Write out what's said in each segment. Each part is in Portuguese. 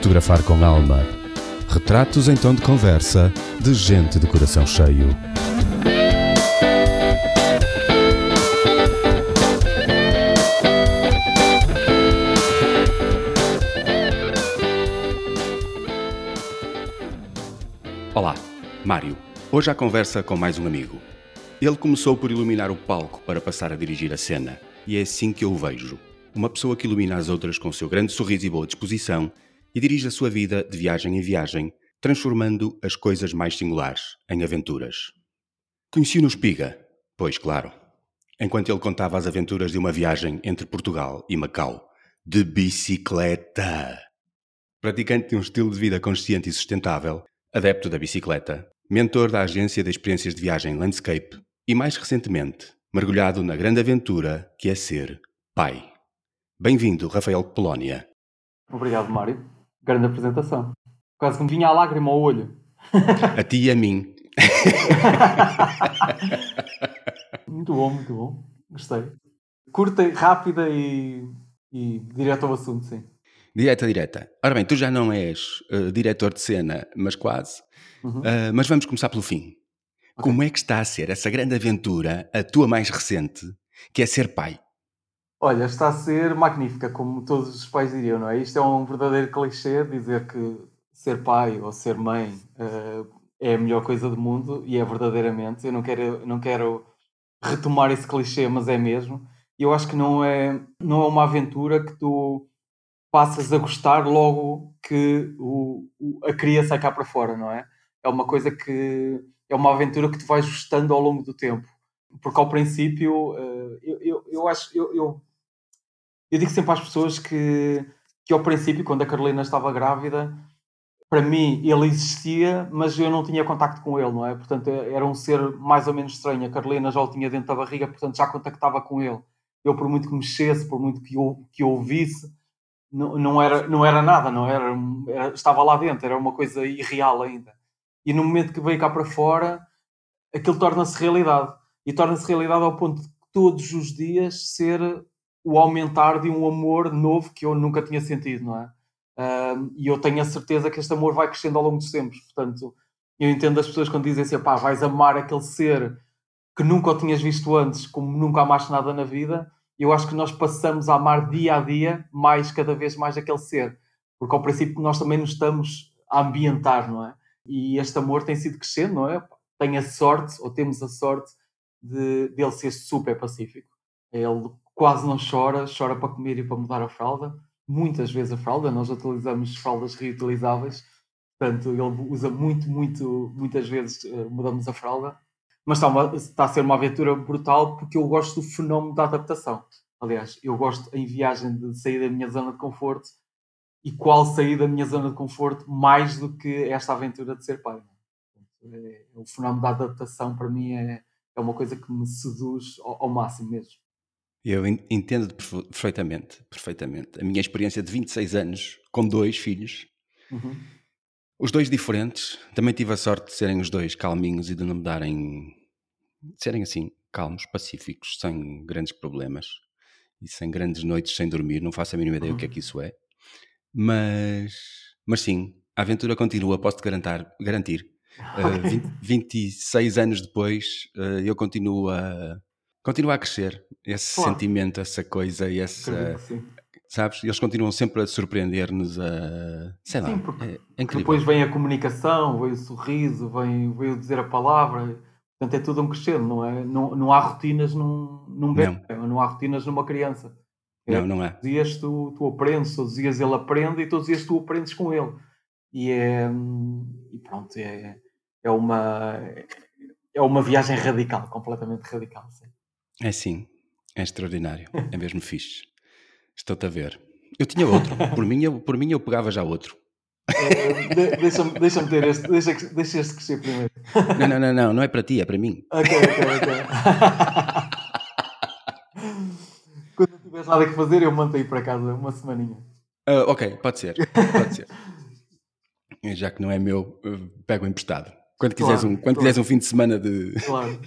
Fotografar com alma. Retratos em tom de conversa de gente de coração cheio. Olá, Mário. Hoje a conversa com mais um amigo. Ele começou por iluminar o palco para passar a dirigir a cena, e é assim que eu o vejo. Uma pessoa que ilumina as outras com seu grande sorriso e boa disposição e dirige a sua vida de viagem em viagem, transformando as coisas mais singulares em aventuras. Conheci-o no Espiga, pois claro, enquanto ele contava as aventuras de uma viagem entre Portugal e Macau, de bicicleta. Praticante de um estilo de vida consciente e sustentável, adepto da bicicleta, mentor da agência de experiências de viagem Landscape e, mais recentemente, mergulhado na grande aventura que é ser pai. Bem-vindo, Rafael Polónia. Obrigado, Mário. Grande apresentação. Quase que me vinha a lágrima ao olho. A ti e a mim. muito bom, muito bom. Gostei. Curta, rápida e, e direto ao assunto, sim. Direta, direta. Ora bem, tu já não és uh, diretor de cena, mas quase. Uhum. Uh, mas vamos começar pelo fim. Okay. Como é que está a ser essa grande aventura, a tua mais recente, que é ser pai? Olha, está a ser magnífica, como todos os pais diriam, não é? Isto é um verdadeiro clichê dizer que ser pai ou ser mãe uh, é a melhor coisa do mundo e é verdadeiramente. Eu não quero, não quero retomar esse clichê, mas é mesmo. E eu acho que não é, não é uma aventura que tu passas a gostar logo que o, o, a cria sai cá para fora, não é? É uma coisa que é uma aventura que tu vais gostando ao longo do tempo. Porque ao princípio, uh, eu, eu, eu acho, eu, eu eu digo sempre às pessoas que, que ao princípio, quando a Carolina estava grávida, para mim ele existia, mas eu não tinha contacto com ele, não é? Portanto, era um ser mais ou menos estranho. A Carolina já o tinha dentro da barriga, portanto já contactava com ele. Eu, por muito que mexesse, por muito que eu, que ouvisse, não, não, era, não era nada, não era, era, estava lá dentro, era uma coisa irreal ainda. E no momento que veio cá para fora, aquilo torna-se realidade. E torna-se realidade ao ponto de todos os dias ser o aumentar de um amor novo que eu nunca tinha sentido, não é? E eu tenho a certeza que este amor vai crescendo ao longo dos tempos. Portanto, eu entendo as pessoas quando dizem assim, pá, vais amar aquele ser que nunca o tinhas visto antes, como nunca amaste nada na vida. Eu acho que nós passamos a amar dia a dia mais, cada vez mais, aquele ser. Porque ao princípio nós também nos estamos a ambientar, não é? E este amor tem sido crescendo, não é? Tem a sorte, ou temos a sorte, de dele ser super pacífico. Ele quase não chora, chora para comer e para mudar a fralda. Muitas vezes a fralda, nós utilizamos fraldas reutilizáveis, portanto ele usa muito, muito, muitas vezes eh, mudamos a fralda. Mas está, uma, está a ser uma aventura brutal porque eu gosto do fenómeno da adaptação. Aliás, eu gosto em viagem de sair da minha zona de conforto e qual sair da minha zona de conforto mais do que esta aventura de ser pai. É, o fenómeno da adaptação para mim é, é uma coisa que me seduz ao, ao máximo mesmo. Eu entendo perfeitamente, perfeitamente. A minha experiência de 26 anos, com dois filhos, uhum. os dois diferentes, também tive a sorte de serem os dois calminhos e de não me darem, de serem assim, calmos, pacíficos, sem grandes problemas e sem grandes noites sem dormir, não faço a mínima ideia uhum. o que é que isso é. Mas, mas sim, a aventura continua, posso-te garantir. garantir. Uh, 20, 26 anos depois, uh, eu continuo a continua a crescer esse claro. sentimento, essa coisa e essa. Sabes? Eles continuam sempre a surpreender-nos a. Sei Sim, lá. Porque é, é depois vem a comunicação, vem o sorriso, vem, vem o dizer a palavra. Portanto, é tudo um crescer, não é? Não, não há rotinas num, num bebê, não. não há rotinas numa criança. É, não, não é. Todos os dias tu, tu aprendes, todos os dias ele aprende e todos os dias tu aprendes com ele. E é. E pronto, é, é uma. É uma viagem radical, completamente radical. Sim. É sim, é extraordinário, é mesmo fixe. Estou-te a ver. Eu tinha outro, por mim eu, por mim eu pegava já outro. É, de, Deixa-me deixa ter este, deixa, deixa este crescer primeiro. Não, não, não, não, não é para ti, é para mim. Ok, ok, ok. Quando não tiveres nada que fazer, eu mando aí para casa uma semaninha. Uh, ok, pode ser, pode ser. Já que não é meu, pego emprestado. Quando quiseres, claro, um, quando claro. quiseres um fim de semana de. Claro.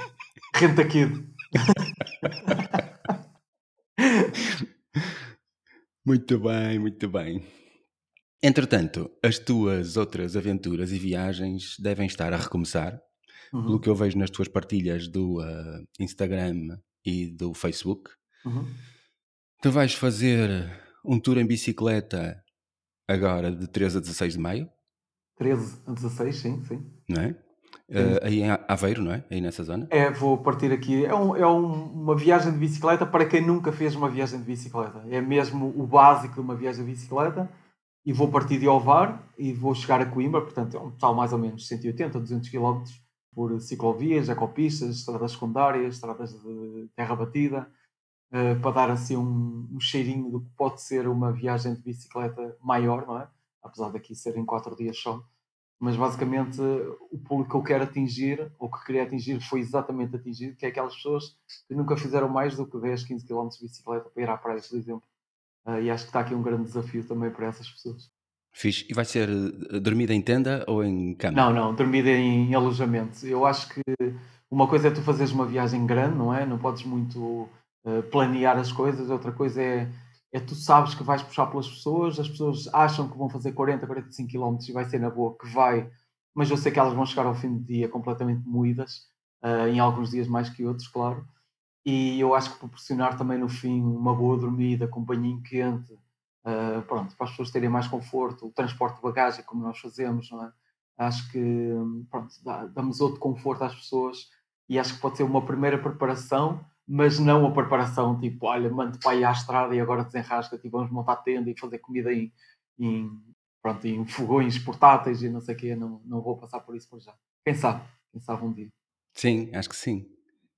Renta Kid. muito bem, muito bem. Entretanto, as tuas outras aventuras e viagens devem estar a recomeçar, uhum. pelo que eu vejo nas tuas partilhas do uh, Instagram e do Facebook. Uhum. Tu vais fazer um tour em bicicleta agora de 13 a 16 de maio? 13 a 16, sim, sim. Não é? Uh, aí em Aveiro, não é? Aí nessa zona? É, vou partir aqui. É, um, é um, uma viagem de bicicleta para quem nunca fez uma viagem de bicicleta. É mesmo o básico de uma viagem de bicicleta. E vou partir de Ovar e vou chegar a Coimbra, portanto é um total mais ou menos 180, 200 km por ciclovias, ecopistas, estradas secundárias, estradas de terra batida, uh, para dar assim um, um cheirinho do que pode ser uma viagem de bicicleta maior, não é? Apesar daqui serem quatro dias só mas basicamente o público que eu quero atingir, ou que queria atingir, foi exatamente atingido, que é aquelas pessoas que nunca fizeram mais do que 10, 15 km de bicicleta para ir à praia, por exemplo. Uh, e acho que está aqui um grande desafio também para essas pessoas. Fiz. E vai ser eh, dormida em tenda ou em cama? Não, não, dormida em alojamento. Eu acho que uma coisa é tu fazeres uma viagem grande, não é? Não podes muito uh, planear as coisas, outra coisa é é tu sabes que vais puxar pelas pessoas, as pessoas acham que vão fazer 40, 45 km e vai ser na boa que vai, mas eu sei que elas vão chegar ao fim do dia completamente moídas, uh, em alguns dias mais que outros, claro. E eu acho que proporcionar também no fim uma boa dormida, com um banhinho quente, uh, pronto, para as pessoas terem mais conforto, o transporte de bagagem, como nós fazemos, não é? Acho que pronto, damos outro conforto às pessoas e acho que pode ser uma primeira preparação mas não a preparação, tipo, olha, mando para aí à estrada e agora desenrasca, tipo, vamos montar tenda e fazer comida em, em, pronto, em fogões portáteis e não sei o quê, não, não vou passar por isso por já. Quem sabe? Quem sabe um dia. Sim, acho que sim.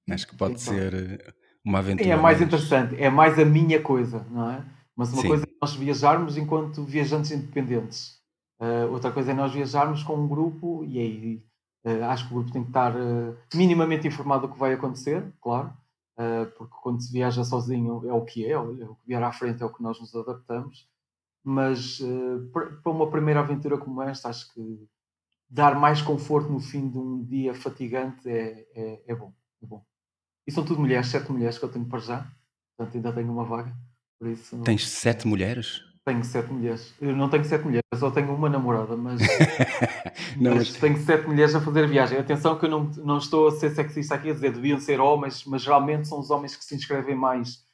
Acho que pode ser eh, uma aventura. Sim, é mais, interessante, é mais a minha coisa, não é? Mas uma sim. coisa é nós viajarmos enquanto viajantes independentes. Uh, outra coisa é nós viajarmos com um grupo e aí uh, acho que o grupo tem que estar uh, minimamente informado do que vai acontecer, claro porque quando se viaja sozinho é o que é, é o que vier à frente é o que nós nos adaptamos. Mas uh, para uma primeira aventura como esta, acho que dar mais conforto no fim de um dia fatigante é, é, é bom, é bom. E são tudo mulheres, sete mulheres que eu tenho para já, portanto ainda tenho uma vaga. Por isso, Tens sete mulheres? Tenho sete mulheres. Eu não tenho sete mulheres, só tenho uma namorada, mas, não, mas, mas, tenho sete mulheres a fazer viagem. Atenção que eu não, não estou a ser sexista aqui a dizer deviam ser homens, mas geralmente são os homens que se inscrevem mais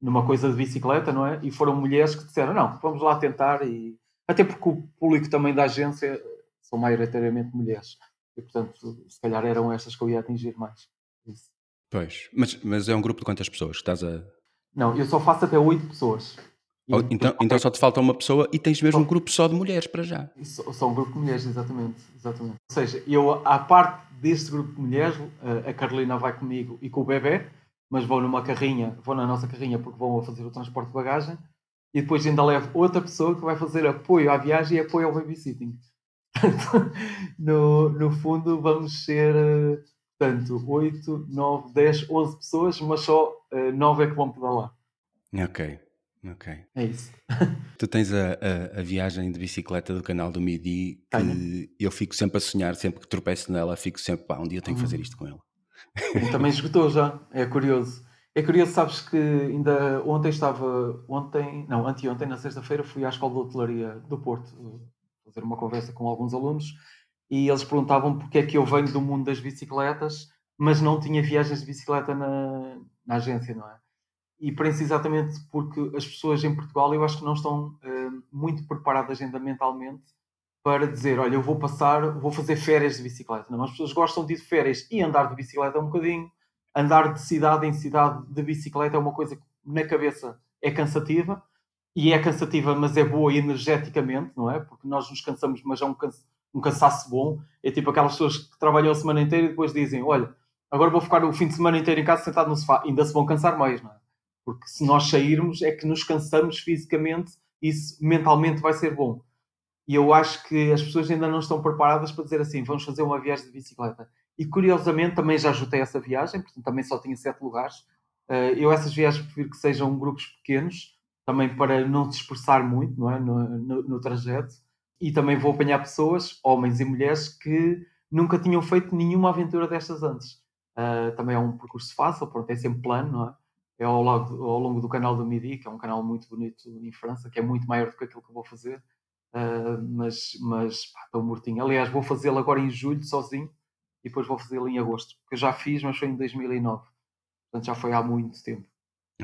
numa coisa de bicicleta, não é? E foram mulheres que disseram, não, vamos lá tentar e até porque o público também da agência são maioritariamente mulheres. E portanto, se calhar eram estas que eu ia atingir mais. Isso. Pois, mas, mas é um grupo de quantas pessoas? Estás a. Não, eu só faço até oito pessoas. Então, então só te falta uma pessoa e tens mesmo um grupo só de mulheres para já. Só, só um grupo de mulheres, exatamente, exatamente. Ou seja, eu, à parte deste grupo de mulheres, a Carolina vai comigo e com o bebê, mas vou numa carrinha, vou na nossa carrinha porque vão a fazer o transporte de bagagem e depois ainda levo outra pessoa que vai fazer apoio à viagem e apoio ao babysitting. no, no fundo, vamos ser portanto, 8, 9, 10, 11 pessoas, mas só uh, 9 é que vão pedalar. Ok. Ok. É isso. Tu tens a, a, a, viagem de bicicleta do canal do Midi que Tenho. eu fico sempre a sonhar, sempre que tropeço nela, fico sempre, pá, um dia tenho que fazer uhum. isto com ela. Também esgotou já, é curioso. É curioso, sabes que ainda ontem estava, ontem, não, anteontem, na sexta-feira, fui à Escola de Hotelaria do Porto fazer uma conversa com alguns alunos e eles perguntavam porque é que eu venho do mundo das bicicletas, mas não tinha viagens de bicicleta na, na agência, não é? E prensa exatamente porque as pessoas em Portugal eu acho que não estão uh, muito preparadas ainda mentalmente para dizer, olha, eu vou passar, vou fazer férias de bicicleta. Não, as pessoas gostam de ir de férias e andar de bicicleta um bocadinho, andar de cidade em cidade de bicicleta é uma coisa que na cabeça é cansativa e é cansativa, mas é boa energeticamente, não é? Porque nós nos cansamos, mas é um, cansa um cansaço bom. É tipo aquelas pessoas que trabalham a semana inteira e depois dizem, olha, agora vou ficar o fim de semana inteiro em casa sentado no sofá. Ainda se vão cansar mais, não é? Porque se nós sairmos é que nos cansamos fisicamente, isso mentalmente vai ser bom. E eu acho que as pessoas ainda não estão preparadas para dizer assim: vamos fazer uma viagem de bicicleta. E curiosamente também já ajudei essa viagem, portanto também só tinha sete lugares. Eh, eu essas viagens prefiro que sejam grupos pequenos, também para não dispersar muito não é? no, no, no trajeto. E também vou apanhar pessoas, homens e mulheres, que nunca tinham feito nenhuma aventura destas antes. Uh, também é um percurso fácil, pronto, é sempre plano, não é? É ao, longo, ao longo do canal do Midi, que é um canal muito bonito em França, que é muito maior do que aquilo que eu vou fazer. uh, mas, mas pá, estou mortinho. Aliás, vou fazê-lo agora em julho sozinho e depois vou fazê-lo em agosto, porque eu já fiz, mas foi em 2009, portanto já foi há muito tempo.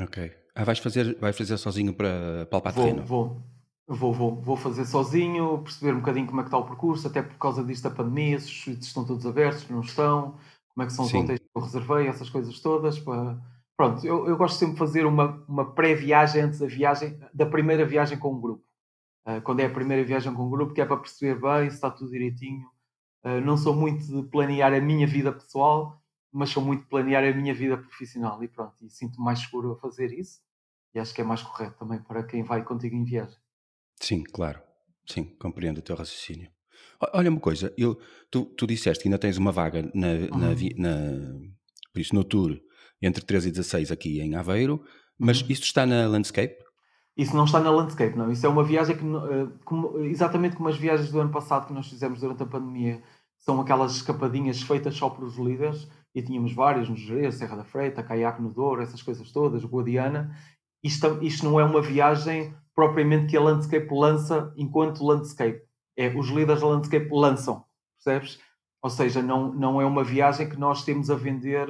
Ok. Ah, vais fazer, vais fazer sozinho para palpar vou, terreno? Vou, vou, vou, vou fazer sozinho, perceber um bocadinho como é que está o percurso, até por causa disto da pandemia, se os estão todos abertos, não estão, como é que são os hotéis que eu reservei, essas coisas todas. Para... Pronto, eu, eu gosto sempre de fazer uma, uma pré-viagem antes da viagem, da primeira viagem com um grupo. Uh, quando é a primeira viagem com um grupo, que é para perceber bem se está tudo direitinho. Uh, não sou muito de planear a minha vida pessoal, mas sou muito de planear a minha vida profissional e pronto, e sinto mais seguro a fazer isso e acho que é mais correto também para quem vai contigo em viagem. Sim, claro. Sim, compreendo o teu raciocínio. Olha uma coisa, eu, tu, tu disseste que ainda tens uma vaga na, uhum. na, na, por isso, no tour entre 13 e 16 aqui em Aveiro, mas uhum. isto está na Landscape? Isso não está na Landscape, não. Isso é uma viagem que, eh, como, exatamente como as viagens do ano passado que nós fizemos durante a pandemia, são aquelas escapadinhas feitas só para os líderes, e tínhamos várias no Jerez, Serra da Freita, Caiaque no Douro, essas coisas todas, Guadiana. Isto, isto não é uma viagem propriamente que a Landscape lança enquanto Landscape. É, os líderes da Landscape lançam, percebes? Ou seja, não, não é uma viagem que nós temos a vender,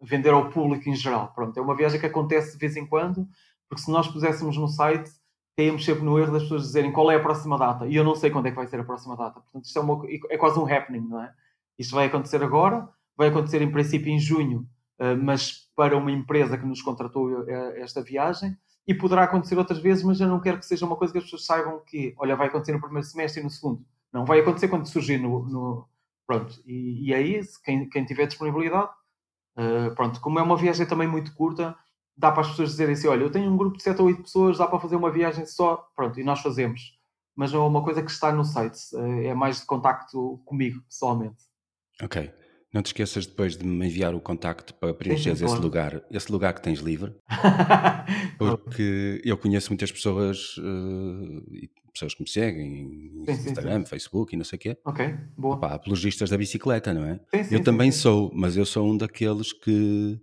vender ao público em geral. Pronto, é uma viagem que acontece de vez em quando, porque se nós puséssemos no site, caímos sempre no erro das pessoas dizerem qual é a próxima data. E eu não sei quando é que vai ser a próxima data. Portanto, isto é, uma, é quase um happening, não é? Isto vai acontecer agora, vai acontecer em princípio em junho, eh, mas para uma empresa que nos contratou eh, esta viagem e poderá acontecer outras vezes, mas eu não quero que seja uma coisa que as pessoas saibam que, olha, vai acontecer no primeiro semestre e no segundo. Não, vai acontecer quando surgir no... no pronto, e, e aí, quem, quem tiver disponibilidade, uh, pronto, como é uma viagem também muito curta, dá para as pessoas dizerem assim, olha, eu tenho um grupo de 7 ou 8 pessoas, dá para fazer uma viagem só, pronto, e nós fazemos. Mas não é uma coisa que está no site, uh, é mais de contacto comigo, pessoalmente. Ok. Não te esqueças depois de me enviar o contacto para preencheres esse lugar, esse lugar que tens livre, porque eu conheço muitas pessoas, uh, pessoas que me seguem em sim, Instagram, sim, sim. Facebook e não sei o quê. Ok, boa. Opa, apologistas da bicicleta, não é? eu também sou, mas eu sou um daqueles que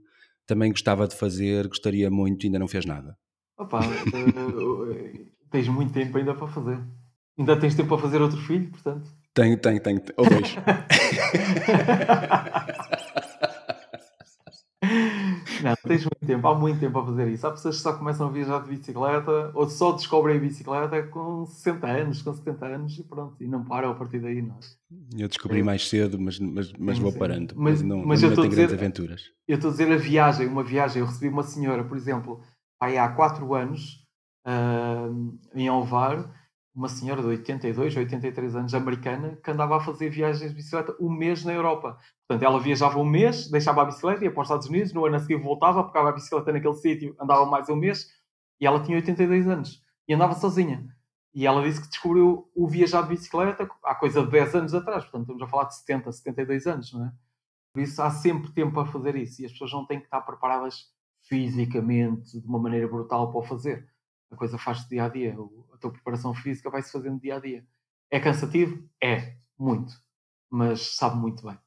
também gostava de fazer, gostaria muito e ainda não fez nada. Opa, uh, tens muito tempo ainda para fazer. Ainda tens tempo para fazer outro filho, portanto. Tenho, tenho, tenho. Ou dois. Não, tens muito tempo, há muito tempo a fazer isso. Há pessoas que só começam a viajar de bicicleta ou só descobrem a bicicleta com 60 anos, com 70 anos e pronto, e não param a partir daí. Não. É? Eu descobri é. mais cedo, mas, mas, mas sim, vou sim. parando. Mas, não, mas não eu tenho grandes aventuras. Eu estou a dizer a viagem, uma viagem. Eu recebi uma senhora, por exemplo, há 4 anos, uh, em Alvar uma senhora de 82, 83 anos, americana, que andava a fazer viagens de bicicleta um mês na Europa. Portanto, ela viajava um mês, deixava a bicicleta, ia para os Estados Unidos, no ano a seguir voltava, pegava a bicicleta naquele sítio, andava mais um mês, e ela tinha 82 anos. E andava sozinha. E ela disse que descobriu o viajar de bicicleta há coisa de 10 anos atrás. Portanto, estamos a falar de 70, 72 anos, não é? Por isso, há sempre tempo para fazer isso. E as pessoas não têm que estar preparadas fisicamente, de uma maneira brutal, para o fazer. A coisa faz-se dia a dia a tua preparação física vai-se fazendo dia a dia. É cansativo? É, muito. Mas sabe muito bem.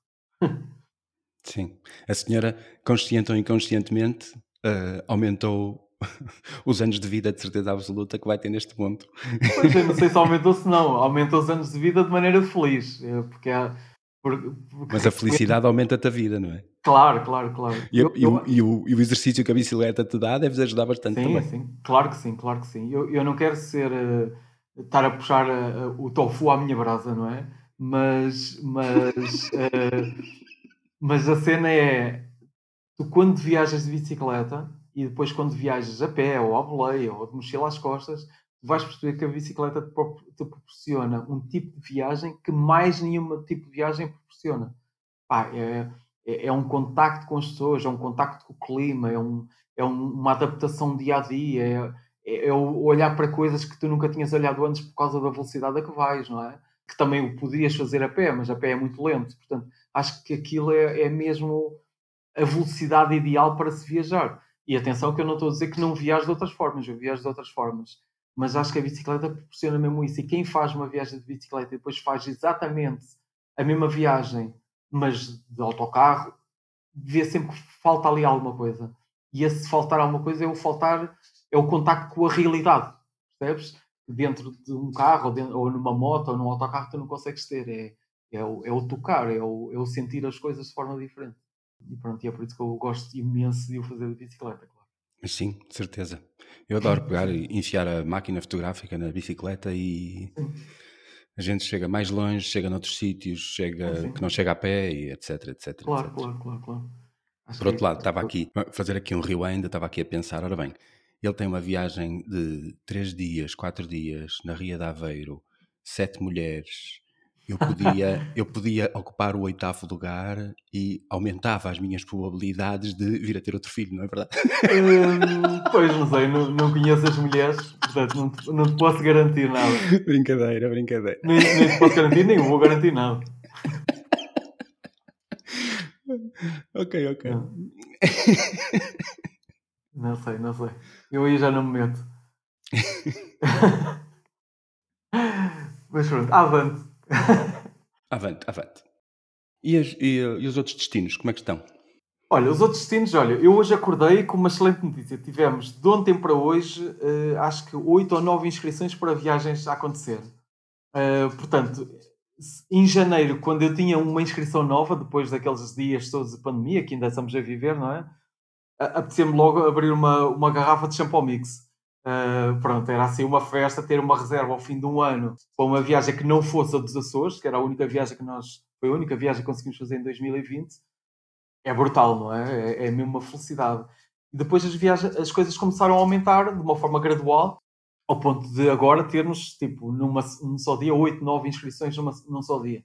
Sim. A senhora, consciente ou inconscientemente, uh, aumentou os anos de vida de certeza absoluta que vai ter neste ponto. Pois eu não sei se aumentou se não. Aumentou os anos de vida de maneira feliz. É, porque há, porque, porque... Mas a felicidade aumenta-te a vida, não é? Claro, claro, claro. E, eu, e, eu... e, o, e, o, exercício que a bicicleta te dá deves ajudar bastante sim, também. Sim, claro que sim, claro que sim. Eu, eu não quero ser, uh, estar a puxar uh, o tofu à minha brasa, não é? Mas, mas, uh, mas a cena é, tu quando viajas de bicicleta e depois quando viajas a pé ou à boleia ou de mochila às costas, vais perceber que a bicicleta te, te proporciona um tipo de viagem que mais nenhum tipo de viagem proporciona. Pá, é é, é, um contacto com as pessoas, é um contacto com o clima, é, um, é um, uma adaptação dia a dia, é, é, é olhar para coisas que tu nunca tinhas olhado antes por causa da velocidade a que vais, não é? Que também o podias fazer a pé, mas a pé é muito lento. Portanto, acho que aquilo é, é mesmo a velocidade ideal para se viajar. E atenção que eu não estou a dizer que não viajo de outras formas, eu viajo de outras formas. Mas acho que a bicicleta proporciona mesmo isso. E quem faz uma viagem de bicicleta e depois faz exatamente a mesma viagem mas de autocarro, vê sempre que falta ali alguma coisa. E esse faltar alguma coisa é o faltar, é o contacto com a realidade, percebes? dentro de um carro, ou, dentro, ou, numa moto, ou num autocarro, tu não consegues ter. É, é, o, é o tocar, é o, é o sentir as coisas de forma diferente. E pronto, e é por isso que eu gosto imenso de o fazer de bicicleta, claro. Sim, certeza. Eu adoro pegar e enfiar a máquina fotográfica na bicicleta e. a gente chega mais longe, chega noutros sítios, chega Sim. que não chega a pé e etc, etc. Claro, etc. claro, claro, claro. Por outro lado, estava aqui, fazer aqui um rewind, estava aqui a pensar, ora bem, ele tem uma viagem de três dias, quatro dias, na Ria de Aveiro, sete mulheres, eu podia, eu podia ocupar o oitavo lugar e aumentava as minhas probabilidades de vir a ter outro filho, não é verdade? Hum, pois, não sei, não, não conheço as mulheres, portanto não te, não te posso garantir nada. Brincadeira, brincadeira. Nem, nem te posso garantir, nem vou garantir nada. ok, ok. Não. não sei, não sei. Eu aí já não me meto. Mas pronto, avante. avante, avante. E, as, e, e, os outros destinos, como é que estão? Olha, os outros destinos, olha, eu hoje acordei com uma excelente notícia. Tivemos, de ontem para hoje, uh, acho que oito ou nove inscrições para viagens a acontecer. Uh, portanto, em janeiro, quando eu tinha uma inscrição nova, depois daqueles dias todos de pandemia, que ainda estamos a viver, não é? Apetecia-me logo abrir uma, uma garrafa de shampoo mix. Uh, pronto, era assim uma festa, ter uma reserva ao fim de um ano para uma viagem que não fosse a dos Açores, que era a única viagem que nós, foi a única viagem que conseguimos fazer em 2020, é brutal, não é? É, é mesmo uma felicidade. E depois as viagens, as coisas começaram a aumentar de uma forma gradual, ao ponto de agora termos, tipo, numa, num só dia, 8, 9 inscrições numa, num só dia.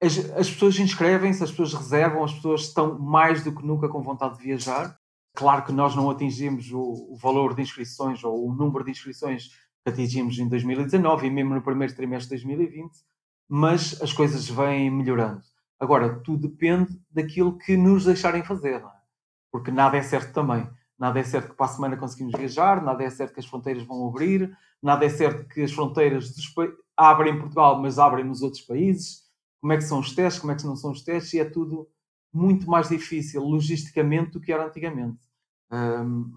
As, as pessoas inscrevem-se, as pessoas reservam, as pessoas estão mais do que nunca com vontade de viajar Claro que nós não atingimos o, o, valor de inscrições ou o número de inscrições que atingimos em 2019 e mesmo no primeiro trimestre de 2020, mas as coisas vêm melhorando. Agora, tudo depende daquilo que nos deixarem fazer, é? porque nada é certo também. Nada é certo que para a semana conseguimos viajar, nada é certo que as fronteiras vão abrir, nada é certo que as fronteiras abrem em Portugal, mas abrem nos outros países. Como é que são os testes, como é que não são os testes, e é tudo muito mais difícil logisticamente do que era antigamente.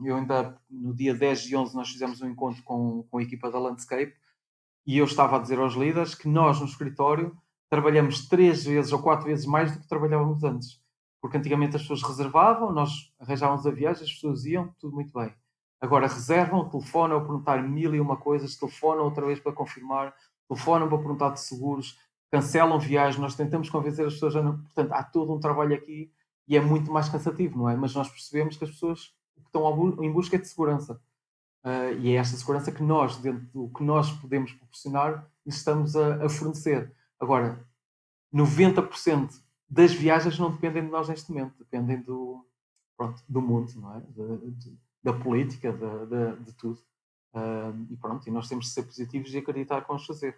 Eu ainda, no dia 10 e 11, nós fizemos um encontro com, com a equipa da Landscape e eu estava a dizer aos líderes que nós, no escritório, trabalhamos três vezes ou quatro vezes mais do que trabalhávamos antes. Porque antigamente as pessoas reservavam, nós arranjávamos a viagem, as pessoas iam, tudo muito bem. Agora reservam, telefonam a perguntar mil e uma coisas, telefonam outra vez para confirmar, telefonam para perguntar de seguros, cancelam viagens, nós tentamos convencer as pessoas a não. Portanto, há todo um trabalho aqui e é muito mais cansativo, não é? Mas nós percebemos que as pessoas estão em busca de segurança. Uh, e é esta segurança que nós, dentro do que nós podemos proporcionar, estamos a, a fornecer. Agora, 90% das viagens não dependem de nós neste momento, dependem do, pronto, do mundo, não é? De, de, da política, de, de tudo. Uh, e pronto, e nós temos de ser positivos e acreditar que vamos fazer.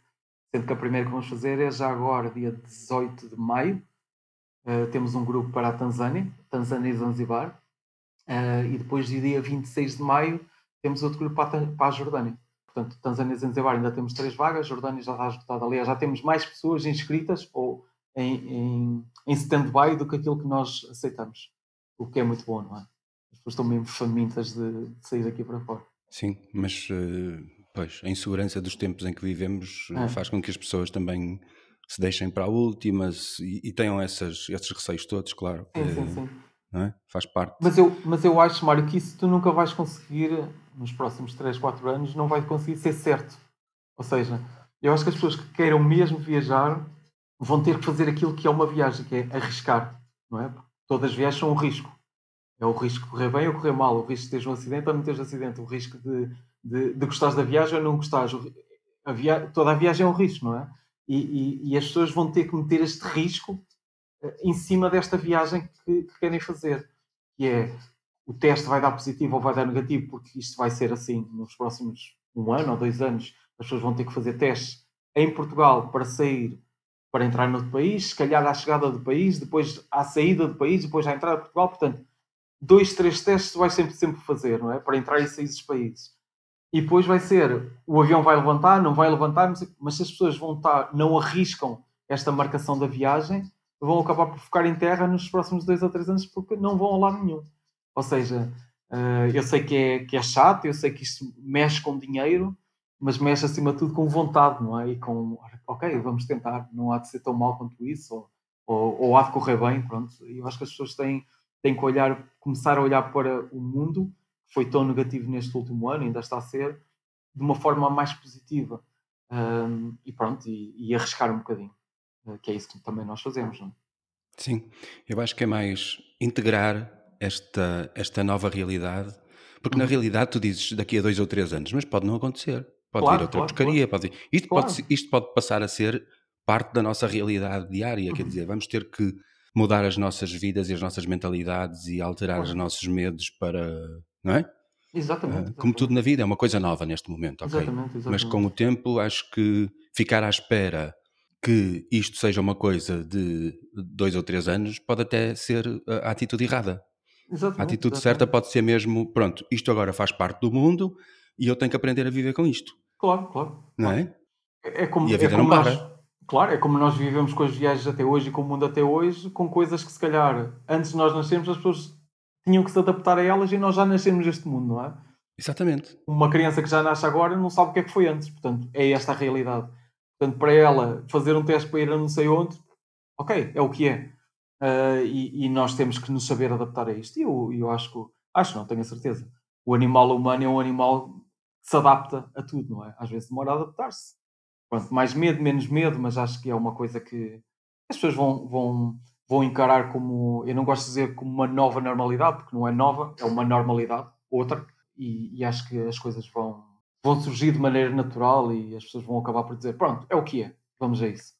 Sendo que a primeira que vamos fazer é já agora, dia 18 de maio. Uh, temos um grupo para a Tanzânia, Tanzânia e Zanzibar. Uh, e depois, dia 26 de maio, temos outro grupo para a, para a Jordânia. Portanto, Tanzânia e Zanzibar ainda temos três vagas, Jordânia já está esgotada. Aliás, já temos mais pessoas inscritas ou em, em, em stand-by do que aquilo que nós aceitamos. O que é muito bom, não é? As pessoas estão mesmo famintas de, de sair daqui para fora. Sim, mas uh, pois, a insegurança dos tempos em que vivemos é. faz com que as pessoas também se deixem para a última e, e tenham essas, esses receios todos, claro. Sim, sim, sim é? Faz parte. Mas eu, mas eu acho, Mário, que isso tu nunca vais conseguir, nos próximos 3, 4 anos, não vai conseguir ser certo. Ou seja, eu acho que as pessoas que queiram mesmo viajar vão ter que fazer aquilo que é uma viagem, que é arriscar, não é? todas as viagens são um risco. É o risco de correr bem ou correr mal, o risco de teres um acidente ou não teres um acidente, o risco de, de, de gostares da viagem ou não gostares. A via... Toda a viagem é um risco, não é? E, e, e, as pessoas vão ter que meter este risco em cima desta viagem que, que, querem fazer, que é o teste vai dar positivo ou vai dar negativo, porque isto vai ser assim nos próximos um ano ou dois anos, as pessoas vão ter que fazer testes em Portugal para sair, para entrar no país, se calhar à chegada do país, depois à saída do país, depois à entrada de Portugal, portanto, dois, três testes tu vais sempre, sempre fazer, não é? Para entrar e sair dos países. E depois vai ser, o avião vai levantar, não vai levantar, mas se as pessoas vão estar, não arriscam esta marcação da viagem, vão acabar por ficar em terra nos próximos dois ou três anos porque não vão a lado nenhum. Ou seja, uh, eu sei que é, que é chato, eu sei que isto mexe com dinheiro, mas mexe acima de tudo com vontade, não é? E com, ok, vamos tentar, não há de ser tão mal quanto isso, ou, ou, ou há de correr bem, pronto. E eu acho que as pessoas têm, têm que olhar, começar a olhar para o mundo, que foi tão negativo neste último ano, ainda está a ser, de uma forma mais positiva. Um, e pronto, e, e, arriscar um bocadinho, uh, que é isso que também nós fazemos, não é? Sim, eu acho que é mais integrar esta, esta nova realidade, porque uhum. na realidade tu dizes daqui a dois ou três anos, mas pode não acontecer. Pode claro, vir outra claro, porcaria, claro. pode isto, claro. pode, isto pode passar a ser parte da nossa realidade diária, uhum. quer dizer, vamos ter que mudar as nossas vidas e as nossas mentalidades e alterar os nossos medos para, não é? Exatamente, exatamente, Como tudo na vida, é uma coisa nova neste momento, ok? Exatamente, exatamente. Mas com o tempo acho que ficar à espera que isto seja uma coisa de dois ou três anos pode até ser a atitude errada. Exatamente, a atitude certa pode ser mesmo, pronto, isto agora faz parte do mundo e eu tenho que aprender a viver com isto. Claro, claro. Não é? É, é como, e a vida é não para. Nós, claro, é como nós vivemos com as viagens até hoje e com o mundo até hoje, com coisas que se calhar antes de nós nascermos as pessoas tinham que se adaptar a elas e nós já nascemos neste mundo, não é? Exatamente. Uma criança que já nasce agora não sabe o que é que foi antes, portanto, é esta a realidade. Portanto, para ela fazer um teste para ir a não sei onde, ok, é o que é. Uh, e, e, nós temos que nos saber adaptar a isto. E eu, eu acho que, acho não, tenho a certeza. O animal humano é um animal que se adapta a tudo, não é? Às vezes demora a adaptar-se. Pronto, mais medo, menos medo, mas acho que é uma coisa que as pessoas vão, vão, vão encarar como, eu não gosto de dizer como uma nova normalidade, porque não é nova, é uma normalidade, outra, e, e acho que as coisas vão, vão surgir de maneira natural e as pessoas vão acabar por dizer: pronto, é o que é, vamos a isso.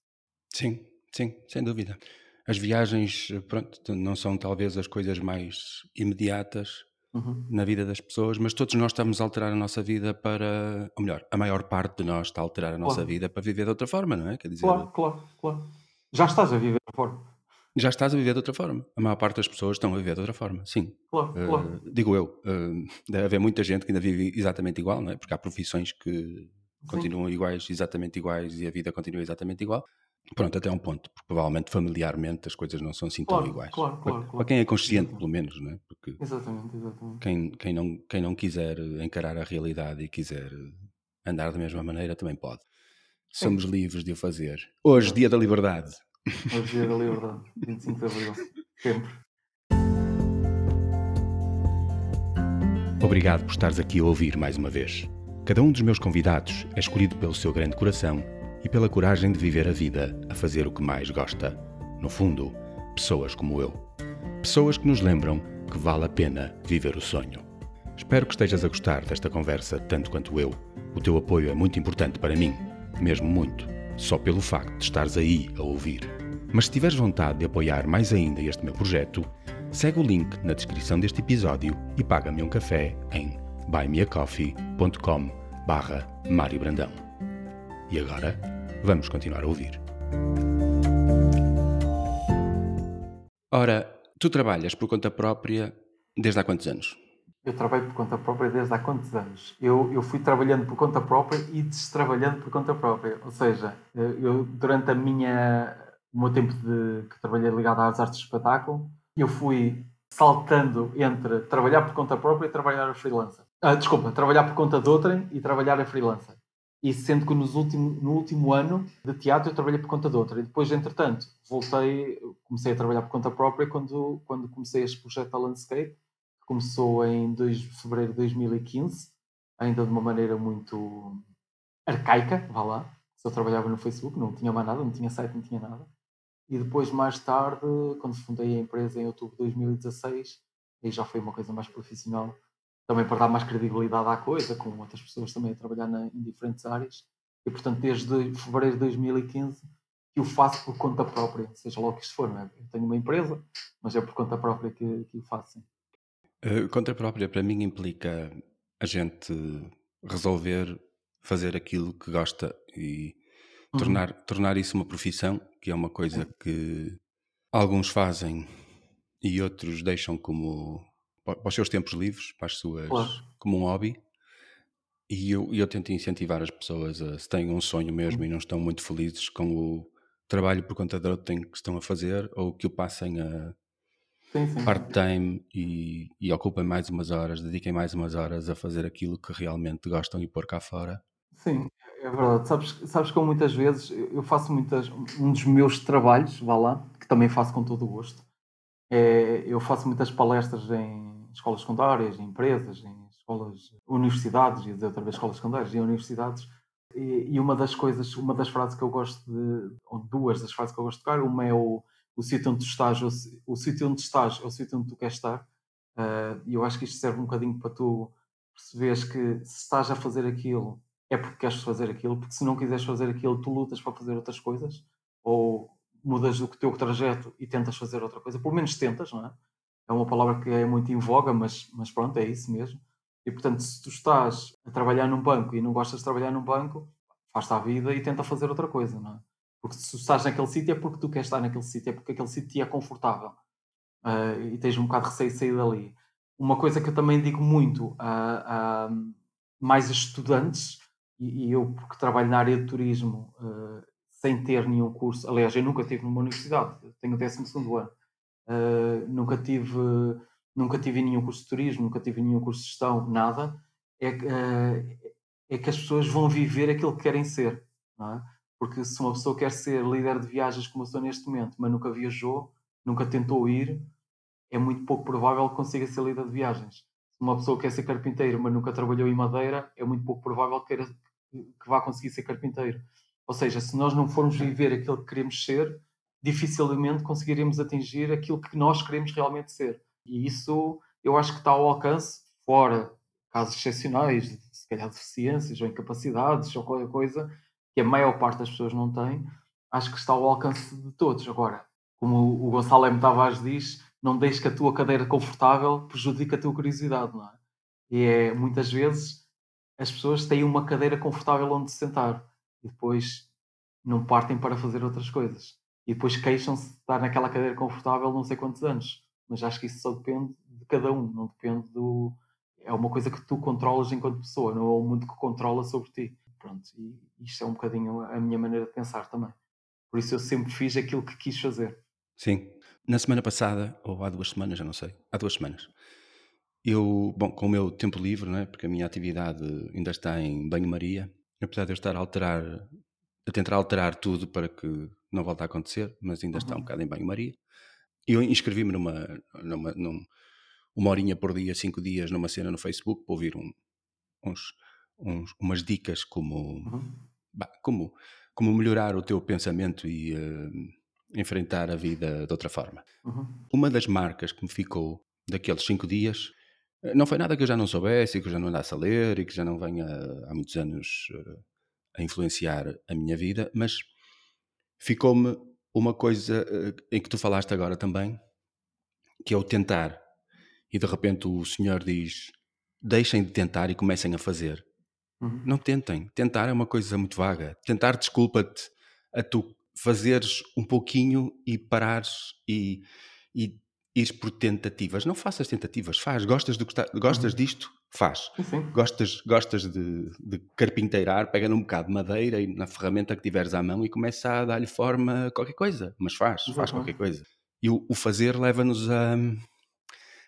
Sim, sim, sem dúvida. As viagens, pronto, não são talvez as coisas mais imediatas uhum. na vida das pessoas, mas todos nós estamos a alterar a nossa vida para, ou melhor, a maior parte de nós está a alterar a nossa claro. vida para viver de outra forma, não é? Quer dizer, claro, claro, claro. Já estás a viver de outra forma já estás a viver de outra forma. A maior parte das pessoas estão a viver de outra forma, sim. Claro, uh, claro. Digo eu, uh, deve haver muita gente que ainda vive exatamente igual, não é? Porque há profissões que sim. continuam iguais, exatamente iguais, e a vida continua exatamente igual. Pronto, até um ponto, porque provavelmente familiarmente as coisas não são assim claro, tão iguais. Claro, claro, para, para, quem é consciente, pelo menos, não é? Porque exatamente, exatamente. Quem, quem, não, quem não quiser encarar a realidade e quiser andar da mesma maneira também pode. Somos livres de o fazer. Hoje, Dia da Liberdade, o dia da liberdade, 25 de abril. Sempre. Obrigado por estares aqui a ouvir mais uma vez. Cada um dos meus convidados é escolhido pelo seu grande coração e pela coragem de viver a vida a fazer o que mais gosta. No fundo, pessoas como eu. Pessoas que nos lembram que vale a pena viver o sonho. Espero que estejas a gostar desta conversa tanto quanto eu. O teu apoio é muito importante para mim, mesmo muito, só pelo facto de estares aí a ouvir. Mas se tiveres vontade de apoiar mais ainda este meu projeto, segue o link na descrição deste episódio e paga-me um café em buymeacoffee.com barra Mário Brandão. E agora, vamos continuar a ouvir. Ora, tu trabalhas por conta própria desde há quantos anos? Eu trabalho por conta própria desde há quantos anos? Eu, eu fui trabalhando por conta própria e destrabalhando por conta própria. Ou seja, eu durante a minha, o meu tempo de, que trabalhei ligado às artes de espetáculo, eu fui saltando entre trabalhar por conta própria e trabalhar a freelancer. Ah, desculpa, trabalhar por conta de outrem e trabalhar a freelancer. E sendo que nos último, no último ano de teatro eu trabalhei por conta de outra. E depois, entretanto, voltei, comecei a trabalhar por conta própria quando, quando comecei este projeto da Landscape, que começou em 2 de fevereiro de 2015, ainda de uma maneira muito arcaica, vá lá. Eu trabalhava no Facebook, não tinha mais nada, não tinha site, não tinha nada. E depois, mais tarde, quando fundei a empresa em outubro de 2016, aí já foi uma coisa mais profissional, também para dar mais credibilidade à coisa, com outras pessoas também a trabalhar na, em diferentes áreas. E, portanto, desde fevereiro de 2015 que o faço por conta própria, seja logo que isto for. Não é? Eu tenho uma empresa, mas é por conta própria que, que o faço. Uh, conta própria, para mim, implica a gente resolver fazer aquilo que gosta e uhum. tornar, tornar isso uma profissão que é uma coisa que alguns fazem e outros deixam como para os seus tempos livres, para as suas claro. como um hobby. E eu, eu tento incentivar as pessoas a se têm um sonho mesmo e não estão muito felizes com o trabalho por conta de outro que estão a fazer ou que o passem a part-time e, e ocupem mais umas horas, dediquem mais umas horas a fazer aquilo que realmente gostam e pôr cá fora. Sim, é verdade. Sabes, sabes que eu muitas vezes eu faço muitas. Um dos meus trabalhos, vá lá, que também faço com todo o gosto, é, eu faço muitas palestras em escolas secundárias, em empresas, em escolas, universidades, dizer outra vez escolas secundárias e universidades. E, e, uma das coisas, uma das frases que eu gosto de, ou duas das frases que eu gosto de tocar, uma é o, o sítio onde tu estás, o, o sítio onde estás é o sítio onde tu queres estar. Uh, e eu acho que isto serve um bocadinho para tu perceberes que se estás a fazer aquilo é porque queres fazer aquilo, porque se não quiseres fazer aquilo, tu lutas para fazer outras coisas, ou mudas o teu trajeto e tentas fazer outra coisa, pelo menos tentas, não é? É uma palavra que é muito em voga, mas, mas pronto, é isso mesmo. E portanto, se tu estás a trabalhar num banco e não gostas de trabalhar num banco, faz-te a vida e tenta fazer outra coisa, não é? Porque se estás naquele sítio é porque tu queres estar naquele sítio, é porque aquele sítio é confortável uh, e tens um bocado de receio de sair dali. Uma coisa que eu também digo muito a, mais estudantes e, e, eu, porque trabalho na área de turismo uh, sem ter nenhum curso, aliás, eu nunca tive numa universidade, tenho o 12 ano, uh, nunca tive nunca tive nenhum curso de turismo, nunca tive nenhum curso de gestão, nada, é, uh, é que as pessoas vão viver aquilo que querem ser, é? Porque se uma pessoa quer ser líder de viagens como eu sou neste momento, mas nunca viajou, nunca tentou ir, é muito pouco provável que consiga ser líder de viagens. Se uma pessoa quer ser carpinteiro, mas nunca trabalhou em madeira, é muito pouco provável que, que vá conseguir ser carpinteiro. Ou seja, se nós não formos viver aquilo que queremos ser, dificilmente conseguiremos atingir aquilo que nós queremos realmente ser. E isso eu acho que está ao alcance, fora casos excepcionais, se calhar deficiências ou incapacidades ou qualquer coisa, que a maior parte das pessoas não tem, acho que está ao alcance de todos. Agora, como o Gonçalo M. Tavares diz, não deixes que a tua cadeira confortável prejudique a tua curiosidade, não é? E é, muitas vezes, as pessoas têm uma cadeira confortável onde se sentar e depois não partem para fazer outras coisas. E depois queixam-se de estar naquela cadeira confortável não sei quantos anos. Mas acho que isso só depende de cada um, não depende do. É uma coisa que tu controlas enquanto pessoa, não é o mundo que controla sobre ti. Pronto, e isto é um bocadinho a minha maneira de pensar também. Por isso eu sempre fiz aquilo que quis fazer. Sim. Na semana passada, ou há duas semanas, já não sei, há duas semanas, eu, bom, com o meu tempo livre, né, porque a minha atividade ainda está em banho-maria, apesar de eu estar a alterar, a tentar alterar tudo para que não volte a acontecer, mas ainda uhum. está um uhum. bocado em banho-maria. Eu inscrevi-me numa, numa, numa uma horinha por dia, cinco dias, numa cena no Facebook para ouvir um, uns, uns, umas dicas como, uhum. bah, como, como melhorar o teu pensamento e uh, enfrentar a vida de outra forma. Uhum. Uma das marcas que me ficou daqueles cinco dias eh, não foi nada que eu já não soubesse, que eu já não andasse a ler e que já não venha há muitos anos uh, a influenciar a minha vida, mas ficou-me uma coisa uh, em que tu falaste agora também, que é o tentar. E de repente o senhor diz: deixem de tentar e comecem a fazer. Uhum. Não tentem. Tentar é uma coisa muito vaga. Tentar desculpa-te a tu fazeres um pouquinho e parares e, e ires por tentativas. Não faças tentativas, faz. Gostas, de gostar, gostas uhum. disto? Faz. Sim. Gostas, gostas de, de carpinteirar? Pega num bocado de madeira e na ferramenta que tiveres à mão e começa a dar-lhe forma a qualquer coisa. Mas faz, faz qualquer coisa. E o, o fazer leva-nos a,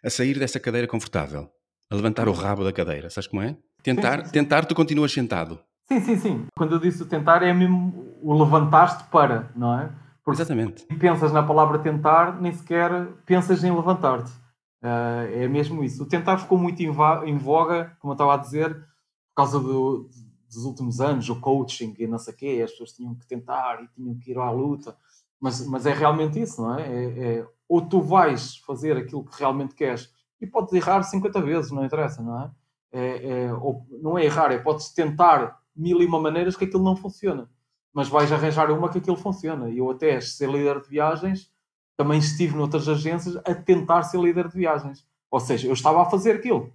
a sair dessa cadeira confortável, a levantar o rabo da cadeira. Sabes como é? Tentar, sim, sim. tentar tu continuas sentado. Sim, sim, sim. Quando eu disse o tentar é mesmo o levantar-te para, não é? Porque Exatamente. Pensas na palavra tentar, nem sequer pensas em levantar-te. Uh, é mesmo isso. O tentar ficou muito em, em, voga, como eu estava a dizer, por causa do, dos últimos anos, o coaching e não sei o quê, as pessoas tinham que tentar e tinham que ir à luta. Mas, mas é realmente isso, não é? é, é ou tu vais fazer aquilo que realmente queres e podes errar 50 vezes, não interessa, não é? é, é ou, não é errar, é podes tentar mil e uma maneiras que aquilo não funciona mas vais arranjar uma que aquilo funciona. E eu até ser líder de viagens, também estive noutras agências a tentar ser líder de viagens. Ou seja, eu estava a fazer aquilo.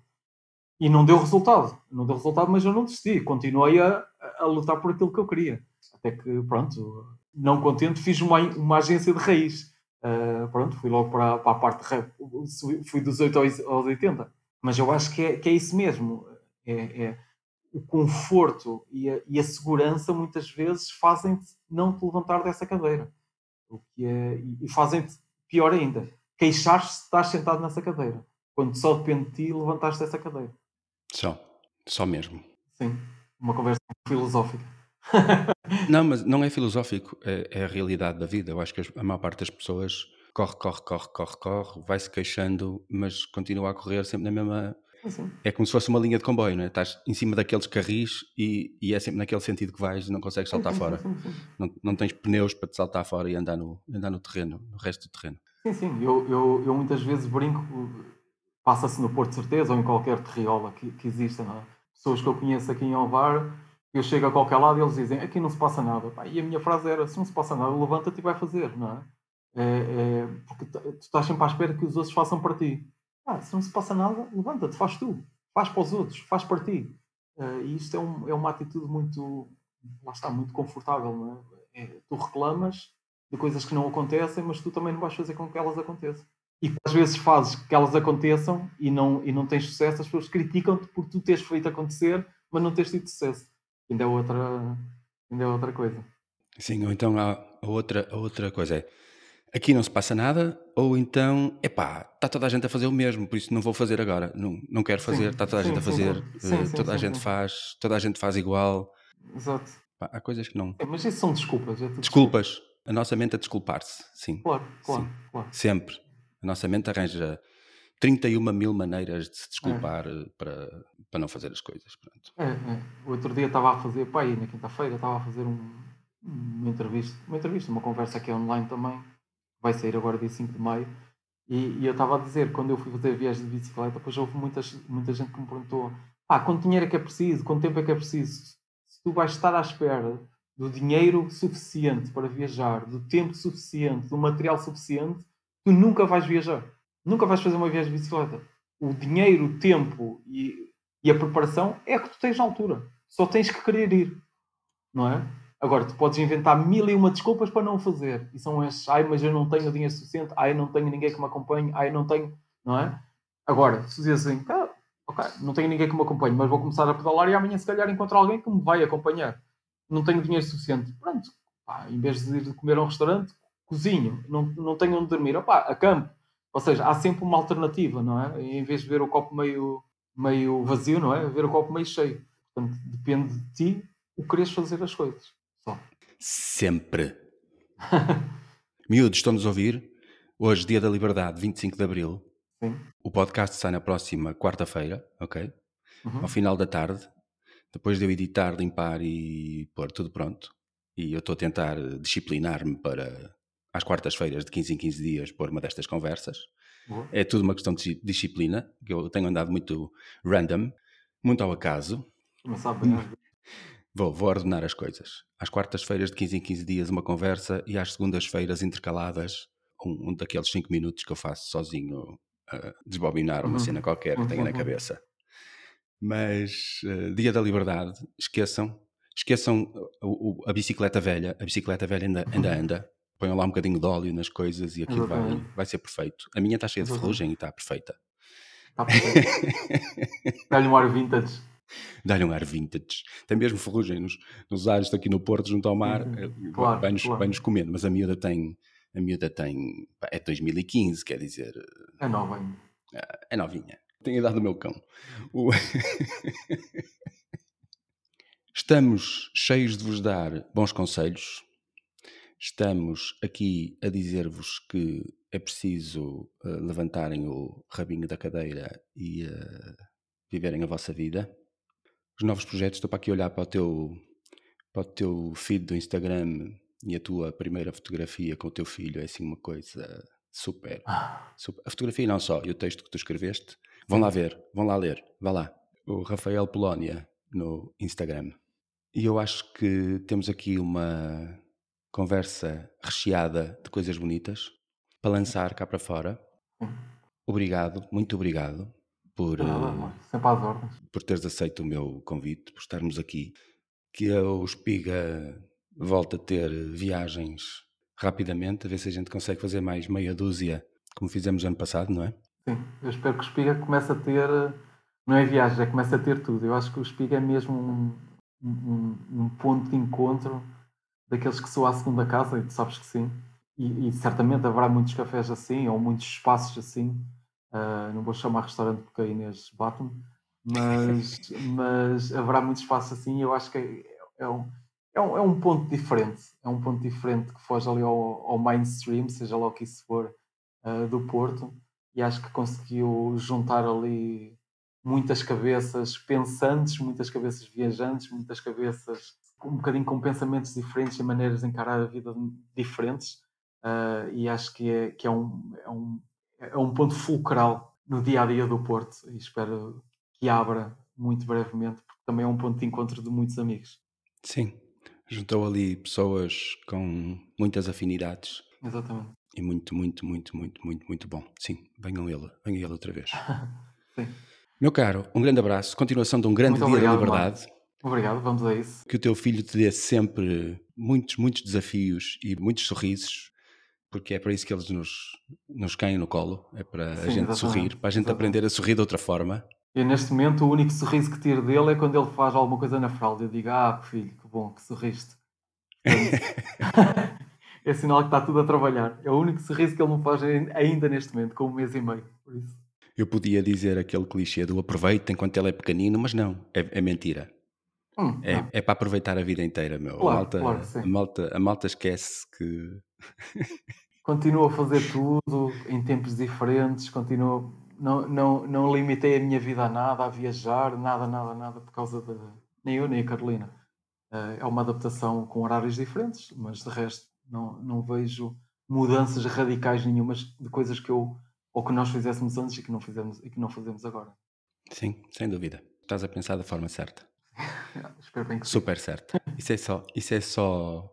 E não deu resultado. Não deu resultado, mas eu não desisti. Continuei a, a lutar por aquilo que eu queria. Até que, pronto, não contente, fiz uma, uma agência de raiz. Uh, pronto, fui logo para, para a parte de fui dos 8 aos 80. Mas eu acho que é, que é isso mesmo. É, é o conforto e a, e a segurança muitas vezes fazem-te não te levantar dessa cadeira. O que é, e fazem-te, pior ainda, queixar-te se estás sentado nessa cadeira. Quando só depende de ti levantar-te dessa cadeira. Só. Só mesmo. Sim. uma conversa filosófica. não, mas não é filosófico, é, é, a realidade da vida. Eu acho que a maior parte das pessoas corre, corre, corre, corre, corre, vai se queixando, mas continua a correr sempre na mesma. Sim. É como se fosse uma linha de comboio, não é? Estás em cima daqueles carris e, e é sempre naquele sentido que vais e não consegues saltar fora. Não, não tens pneus para te saltar fora e andar no, andar no terreno, no resto do terreno. Sim, sim. Eu, eu, eu muitas vezes brinco, passa-se no Porto de Certeza ou em qualquer terriola que, que exista, não é? Pessoas que eu conheço aqui em Alvar eu chego a qualquer lado e eles dizem aqui não se passa nada. e a minha frase era: se não se passa nada, levanta-te e vai fazer, não é? é, é porque tu estás sempre à espera que os outros façam para ti. Ah, se não se passa nada, levanta-te, faz tu, faz para os outros, faz para ti. Uh, e isto é, um, é uma atitude muito, lá está, muito confortável, é? é? Tu reclamas de coisas que não acontecem, mas tu também não vais fazer com que elas aconteçam. E às vezes fazes que elas aconteçam e não, e não tens sucesso, as pessoas criticam-te por tu teres feito acontecer, mas não teres tido sucesso ainda é outra, ainda é outra coisa. Sim, ou então a outra, a outra coisa é aqui não se passa nada, ou então, epá, está toda a gente a fazer o mesmo, por isso não vou fazer agora, não, não quero fazer, está toda a gente sim, a fazer, sim, uh, toda a gente faz, toda a gente faz igual. Exato. há coisas que não. É, mas isso são desculpas. É desculpas. A nossa mente a desculpar-se, sim. Claro, claro, claro. Sempre. A nossa mente arranja 31 mil maneiras de se desculpar é. para, para não fazer as coisas. Pronto. É, é. O outro dia estava a fazer, pá, na quinta-feira estava a fazer um, uma entrevista, uma entrevista, uma conversa aqui online também, vai sair agora dia 5 de maio, e, e eu estava a dizer, quando eu fui fazer viagem de bicicleta, depois houve muitas, muita gente que me perguntou, pá, quanto dinheiro é que é preciso, quanto tempo é que é preciso? Se tu vais estar à espera do dinheiro suficiente para viajar, do tempo suficiente, do material suficiente, tu nunca vais viajar nunca vais fazer uma viagem de bicicleta. O dinheiro, o tempo e, e a preparação é que tu tens na altura. Só tens que querer ir. Não é? Agora, tu podes inventar mil e uma desculpas para não fazer. E são esses, ai, mas eu não tenho dinheiro suficiente, ai, não tenho ninguém que me acompanhe, ai, não tenho, não é? Agora, se dizes assim, ah, ok, não tenho ninguém que me acompanhe, mas vou começar a pedalar e amanhã se calhar encontro alguém que me vai acompanhar. Não tenho dinheiro suficiente. Pronto, pá, em vez de ir comer a um restaurante, cozinho. Não, não tenho onde dormir. Opá, acampo. Ou seja, há sempre uma alternativa, não é? Em vez de ver o copo meio, meio vazio, não é? Ver o copo meio cheio. Portanto, depende de ti o queres fazer as coisas. Sempre. Miúdos, estão-nos a ouvir? Hoje, dia da liberdade, 25 de Abril. Sim. O podcast sai na próxima quarta-feira, ok? Uhum. Ao final da tarde. Depois de eu editar, limpar e pôr tudo pronto. E eu estou a tentar disciplinar-me para às quartas-feiras, de 15 em 15 dias, pôr uma destas conversas. Uhum. É tudo uma questão de disciplina, que eu tenho andado muito random, muito ao acaso. Sabe bem. Vou, vou ordenar as coisas. Às quartas-feiras, de 15 em 15 dias, uma conversa, e às segundas-feiras, intercaladas, um, um, daqueles 5 minutos que eu faço sozinho, a desbobinar uma uhum. cena qualquer que tenho na uhum. cabeça. Mas, uh, Dia da Liberdade, esqueçam, esqueçam a, a bicicleta velha, a bicicleta velha ainda, ainda anda, ponham lá um bocadinho de óleo nas coisas e aquilo vai, vai ser perfeito. A minha está cheia de ferrugem e está perfeita. Está perfeita. Dá-lhe um ar vintage. Dá-lhe um ar vintage. Tem mesmo ferrugem nos, nos ares aqui no Porto, junto ao mar. Uhum. Claro, vai-nos claro. vai comendo, mas a miúda tem. A miúda tem. É 2015, quer dizer. É nova ainda. É novinha. Tem a idade do meu cão. O... Estamos cheios de vos dar bons conselhos, Estamos aqui a dizer-vos que é preciso uh, levantarem o rabinho da cadeira e uh, viverem a vossa vida. Os novos projetos, estou para aqui olhar para o teu, para o teu feed do Instagram e a tua primeira fotografia com o teu filho é assim uma coisa super. Ah. super. A fotografia não só, e o texto que tu escreveste. Vão lá ver, vão lá ler, vá lá. O Rafael Polónia no Instagram. E eu acho que temos aqui uma conversa recheada de coisas bonitas para lançar cá para fora. Obrigado, muito obrigado por, ah, uh, por teres aceito o meu convite, por estarmos aqui. Que o Espiga volta a ter viagens rapidamente, a ver se a gente consegue fazer mais meia dúzia, como fizemos ano passado, não é? Sim, eu espero que o Espiga comece a ter, não é viagens, é comece a ter tudo. Eu acho que o Espiga é mesmo um, um, um ponto de encontro daqueles que são à segunda casa, e tu sabes que sim. E, e certamente haverá muitos cafés assim, ou muitos espaços assim. Uh, não vou chamar restaurante porque a Inês bate-me. mas, mas haverá muito espaço assim. Eu acho que é, é, um, é, um, é um ponto diferente. É um ponto diferente que foge ali ao, ao mainstream, seja lá o que isso for, uh, do Porto. E acho que conseguiu juntar ali muitas cabeças pensantes, muitas cabeças viajantes, muitas cabeças um bocadinho com pensamentos diferentes e maneiras de encarar a vida diferentes. Uh, e acho que, é, que é, um, é, um, é um ponto fulcral no dia a dia do Porto. E espero que abra muito brevemente, porque também é um ponto de encontro de muitos amigos. Sim, juntou ali pessoas com muitas afinidades. Exatamente. E muito, muito, muito, muito, muito, muito bom. Sim, venham ele, venham ele outra vez. Sim. Meu caro, um grande abraço, continuação de um grande Muito dia obrigado, de liberdade. Marco. Obrigado, vamos a isso. Que o teu filho te dê sempre muitos, muitos desafios e muitos sorrisos, porque é para isso que eles nos, nos caem no colo, é para a Sim, gente exatamente, sorrir, para a gente exatamente. aprender a sorrir de outra forma. E neste momento o único sorriso que tiro dele é quando ele faz alguma coisa na fralda. Eu digo, ah, filho, que bom que sorriste. Portanto, é sinal que está tudo a trabalhar. É o único sorriso que ele me faz ai- ainda neste momento, com um mês e meio. Por isso. Eu podia dizer aquele clichê do aproveita enquanto ele é pequenino, mas não, é, é mentira. Hum, É, não. é para aproveitar a vida inteira, meu. Claro, a, malta, claro a, malta, a malta esquece que. Continuo a fazer tudo em tempos diferentes, continuo. Não, não, não limitei a minha vida a nada, a viajar, nada, nada, nada, por causa da. Nem eu, nem a Carolina. Eh, É uma adaptação com horários diferentes, mas de resto não, não vejo mudanças radicais nenhumas de coisas que eu ou que nós fizéssemos antes e que não, fizemos, e que não fazemos agora. Sim, sem dúvida. Estás a pensar da forma certa. Espero bem que sim. Super certo. Isso é só. Isso é só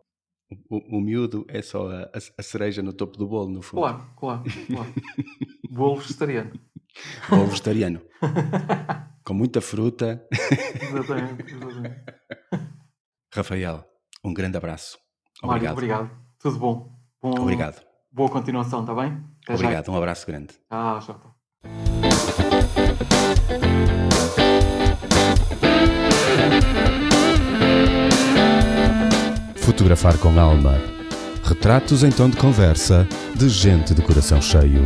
o, o miúdo é só a, a- cereja no topo do bolo, no fundo. Claro, claro, claro. Bolo vegetariano. Bolo vegetariano. Com muita fruta. exatamente, exatamente. Rafael, um grande abraço. Mário, Obrigado. obrigado. Tudo bom. bom Obrigado. Boa continuação, está bem? Até já. Obrigado. Um abraço grande. Tchau, tchau. Fotografar com alma. Retratos em tom de conversa de gente de coração cheio.